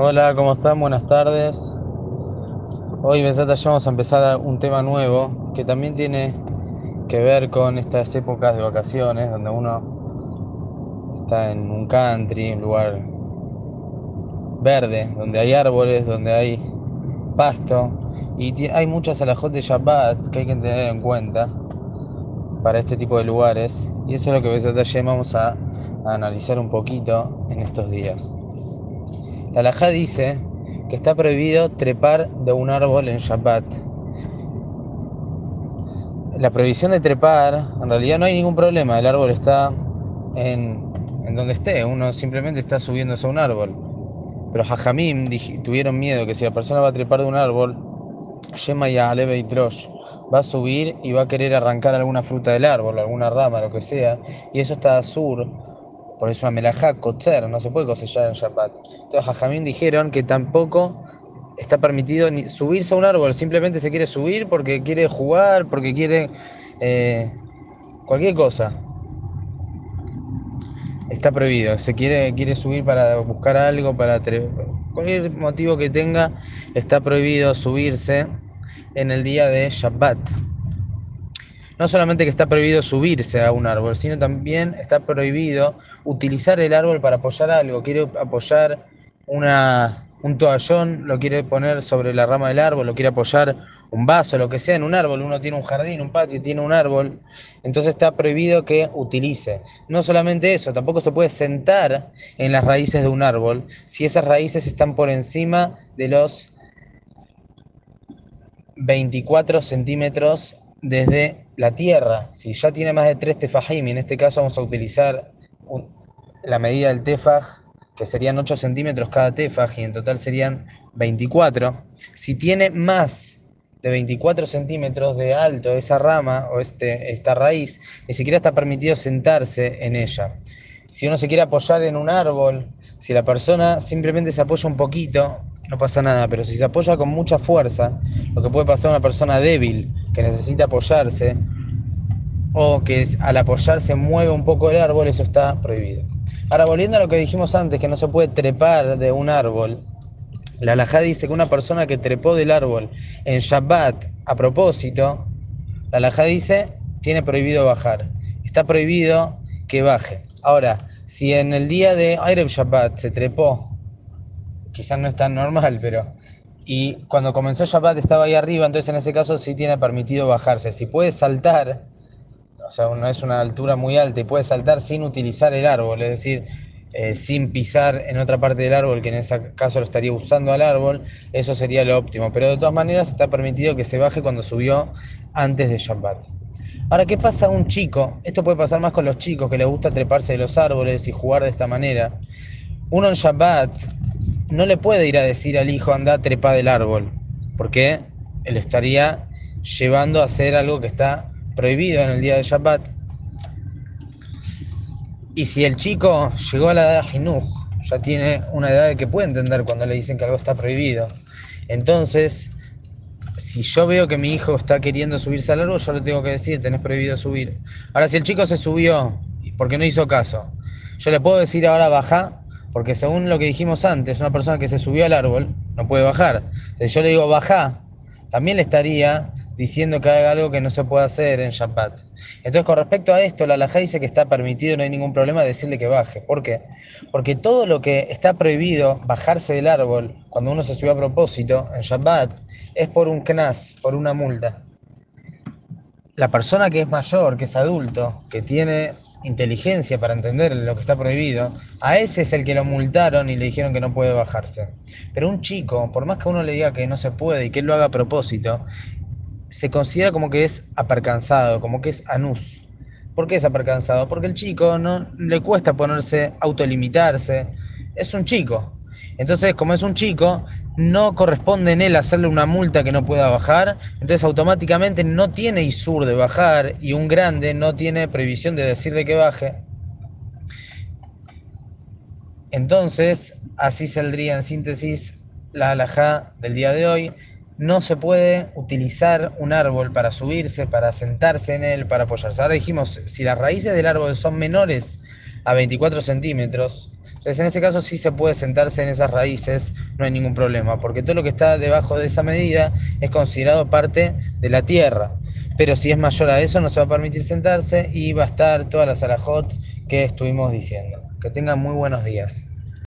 Hola, ¿cómo están? Buenas tardes. Hoy vamos a empezar un tema nuevo que también tiene que ver con estas épocas de vacaciones donde uno está en un country, un lugar verde, donde hay árboles, donde hay pasto y hay muchas alajot de Shabbat que hay que tener en cuenta para este tipo de lugares y eso es lo que Besat vamos a, a analizar un poquito en estos días. La alajá dice que está prohibido trepar de un árbol en Shabbat. La prohibición de trepar, en realidad no hay ningún problema, el árbol está en, donde esté, uno simplemente está subiéndose a un árbol. Pero Jajamim tuvieron miedo que si la persona va a trepar de un árbol, Shema y Aleve y Trosh, va a subir y va a querer arrancar alguna fruta del árbol, alguna rama, lo que sea, y eso está sur por eso una melajá kotzer, no se puede cosechar en Shabbat. Entonces Jajamín dijeron que tampoco está permitido ni subirse a un árbol, simplemente se quiere subir porque quiere jugar, porque quiere eh, cualquier cosa. Está prohibido, se quiere, quiere subir para buscar algo, para cualquier motivo que tenga, está prohibido subirse en el día de Shabbat no solamente que está prohibido subirse a un árbol, sino también está prohibido utilizar el árbol para apoyar algo. Quiere apoyar una, un toallón, lo quiere poner sobre la rama del árbol, lo quiere apoyar un vaso, lo que sea en un árbol. Uno tiene un jardín, un patio, tiene un árbol. Entonces está prohibido que utilice. No solamente eso, tampoco se puede sentar en las raíces de un árbol si esas raíces están por encima de los 24 centímetros desde la tierra, si ya tiene más de 3 tefajim, en este caso vamos a utilizar la medida del tefaj, que serían 8 centímetros cada tefaj, y en total serían 24, si tiene más de 24 centímetros de alto esa rama o este, esta raíz, ni siquiera está permitido sentarse en ella. Si uno se quiere apoyar en un árbol, si la persona simplemente se apoya un poquito, no pasa nada, pero si se apoya con mucha fuerza, lo que puede pasar a una persona débil que necesita apoyarse, o que al apoyarse mueve un poco el árbol, eso está prohibido. Ahora, volviendo a lo que dijimos antes, que no se puede trepar de un árbol, la halajá dice que una persona que trepó del árbol en Shabbat a propósito, la halajá dice, tiene prohibido bajar. Está prohibido que baje. Ahora, si en el día de Erev Shabbat se trepó quizás no es tan normal, pero... Y cuando comenzó Shabbat estaba ahí arriba, entonces en ese caso sí tiene permitido bajarse. Si puede saltar, o sea, no es una altura muy alta y puede saltar sin utilizar el árbol, es decir, eh, sin pisar en otra parte del árbol, que en ese caso lo estaría usando al árbol, eso sería lo óptimo. Pero de todas maneras está permitido que se baje cuando subió antes de Shabbat. Ahora, ¿qué pasa a un chico? Esto puede pasar más con los chicos que les gusta treparse de los árboles y jugar de esta manera. Uno en Shabbat no le puede ir a decir al hijo anda trepa del árbol, porque él estaría llevando a hacer algo que está prohibido en el día de Shabbat. Y si el chico llegó a la edad de ya tiene una edad que puede entender cuando le dicen que algo está prohibido. Entonces, si yo veo que mi hijo está queriendo subirse al árbol, yo le tengo que decir, tenés prohibido subir. Ahora, si el chico se subió porque no hizo caso, yo le puedo decir ahora baja porque según lo que dijimos antes, una persona que se subió al árbol no puede bajar. Si yo le digo baja, también le estaría diciendo que haga algo que no se puede hacer en Shabbat. Entonces, con respecto a esto, la Laja dice que está permitido, no hay ningún problema decirle que baje. ¿Por qué? Porque todo lo que está prohibido, bajarse del árbol, cuando uno se subió a propósito en Shabbat, es por un knas, por una multa. La persona que es mayor, que es adulto, que tiene inteligencia para entender lo que está prohibido, a ese es el que lo multaron y le dijeron que no puede bajarse. Pero un chico, por más que uno le diga que no se puede y que lo haga a propósito, se considera como que es apercansado, como que es anus. ¿Por qué es apercansado? Porque el chico no le cuesta ponerse, autolimitarse. Es un chico. Entonces, como es un chico, no corresponde en él hacerle una multa que no pueda bajar, entonces automáticamente no tiene ISUR de bajar y un grande no tiene prohibición de decirle que baje. Entonces, así saldría en síntesis la alajá del día de hoy. No se puede utilizar un árbol para subirse, para sentarse en él, para apoyarse. Ahora dijimos, si las raíces del árbol son menores a 24 centímetros, entonces en ese caso sí se puede sentarse en esas raíces, no hay ningún problema, porque todo lo que está debajo de esa medida es considerado parte de la tierra. Pero si es mayor a eso no se va a permitir sentarse y va a estar toda la salajot que estuvimos diciendo. Que tengan muy buenos días.